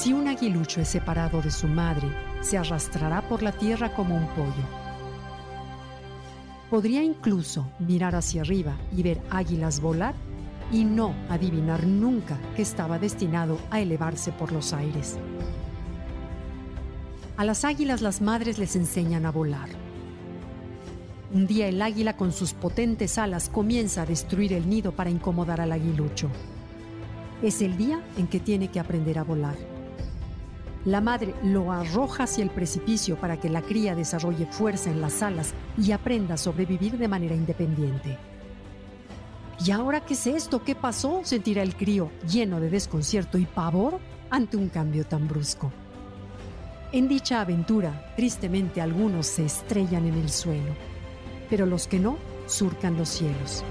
Si un aguilucho es separado de su madre, se arrastrará por la tierra como un pollo. Podría incluso mirar hacia arriba y ver águilas volar y no adivinar nunca que estaba destinado a elevarse por los aires. A las águilas las madres les enseñan a volar. Un día el águila con sus potentes alas comienza a destruir el nido para incomodar al aguilucho. Es el día en que tiene que aprender a volar. La madre lo arroja hacia el precipicio para que la cría desarrolle fuerza en las alas y aprenda a sobrevivir de manera independiente. ¿Y ahora qué es esto? ¿Qué pasó? sentirá el crío lleno de desconcierto y pavor ante un cambio tan brusco. En dicha aventura, tristemente algunos se estrellan en el suelo, pero los que no surcan los cielos.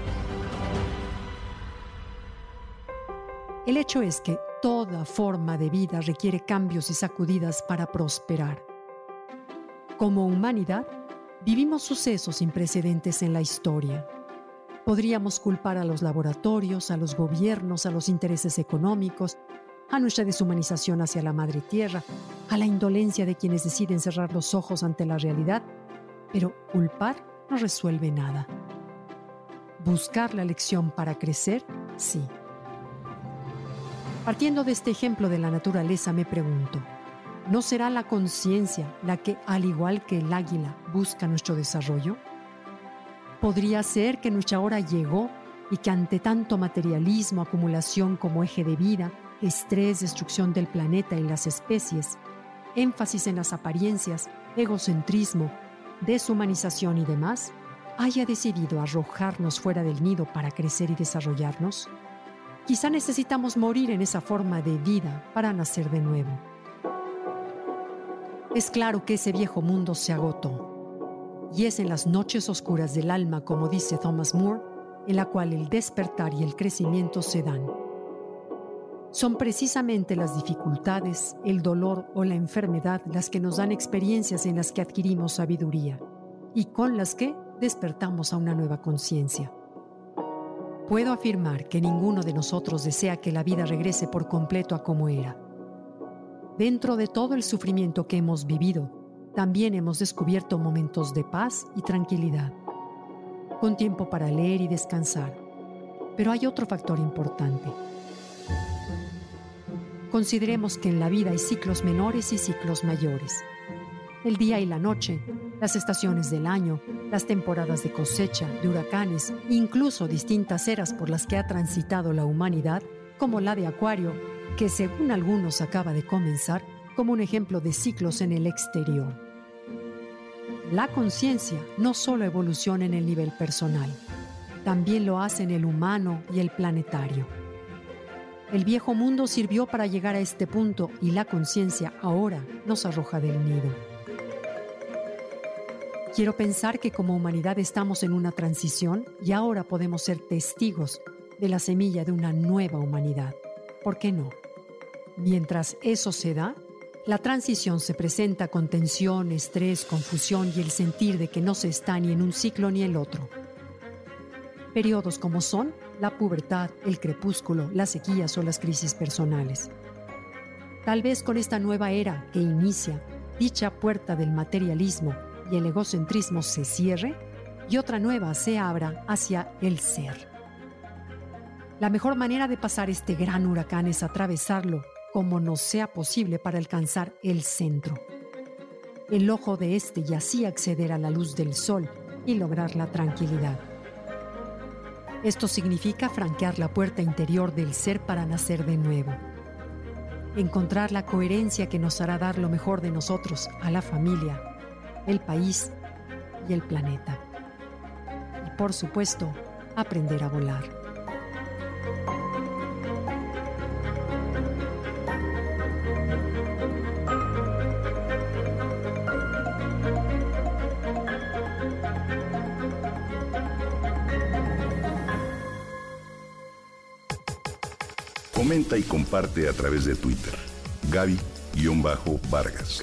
El hecho es que Toda forma de vida requiere cambios y sacudidas para prosperar. Como humanidad, vivimos sucesos sin precedentes en la historia. Podríamos culpar a los laboratorios, a los gobiernos, a los intereses económicos, a nuestra deshumanización hacia la madre tierra, a la indolencia de quienes deciden cerrar los ojos ante la realidad, pero culpar no resuelve nada. Buscar la lección para crecer, sí. Partiendo de este ejemplo de la naturaleza, me pregunto, ¿no será la conciencia la que, al igual que el águila, busca nuestro desarrollo? ¿Podría ser que nuestra hora llegó y que ante tanto materialismo, acumulación como eje de vida, estrés, destrucción del planeta y las especies, énfasis en las apariencias, egocentrismo, deshumanización y demás, haya decidido arrojarnos fuera del nido para crecer y desarrollarnos? Quizá necesitamos morir en esa forma de vida para nacer de nuevo. Es claro que ese viejo mundo se agotó. Y es en las noches oscuras del alma, como dice Thomas Moore, en la cual el despertar y el crecimiento se dan. Son precisamente las dificultades, el dolor o la enfermedad las que nos dan experiencias en las que adquirimos sabiduría y con las que despertamos a una nueva conciencia. Puedo afirmar que ninguno de nosotros desea que la vida regrese por completo a como era. Dentro de todo el sufrimiento que hemos vivido, también hemos descubierto momentos de paz y tranquilidad, con tiempo para leer y descansar. Pero hay otro factor importante. Consideremos que en la vida hay ciclos menores y ciclos mayores. El día y la noche, las estaciones del año, las temporadas de cosecha, de huracanes, incluso distintas eras por las que ha transitado la humanidad, como la de Acuario, que según algunos acaba de comenzar como un ejemplo de ciclos en el exterior. La conciencia no solo evoluciona en el nivel personal, también lo hace en el humano y el planetario. El viejo mundo sirvió para llegar a este punto y la conciencia ahora nos arroja del nido. Quiero pensar que como humanidad estamos en una transición y ahora podemos ser testigos de la semilla de una nueva humanidad. ¿Por qué no? Mientras eso se da, la transición se presenta con tensión, estrés, confusión y el sentir de que no se está ni en un ciclo ni el otro. Periodos como son la pubertad, el crepúsculo, las sequías o las crisis personales. Tal vez con esta nueva era que inicia, dicha puerta del materialismo y el egocentrismo se cierre y otra nueva se abra hacia el ser. La mejor manera de pasar este gran huracán es atravesarlo como nos sea posible para alcanzar el centro, el ojo de este y así acceder a la luz del sol y lograr la tranquilidad. Esto significa franquear la puerta interior del ser para nacer de nuevo. Encontrar la coherencia que nos hará dar lo mejor de nosotros a la familia, el país y el planeta. Y por supuesto, aprender a volar. Comenta y comparte a través de Twitter. Gaby-Vargas.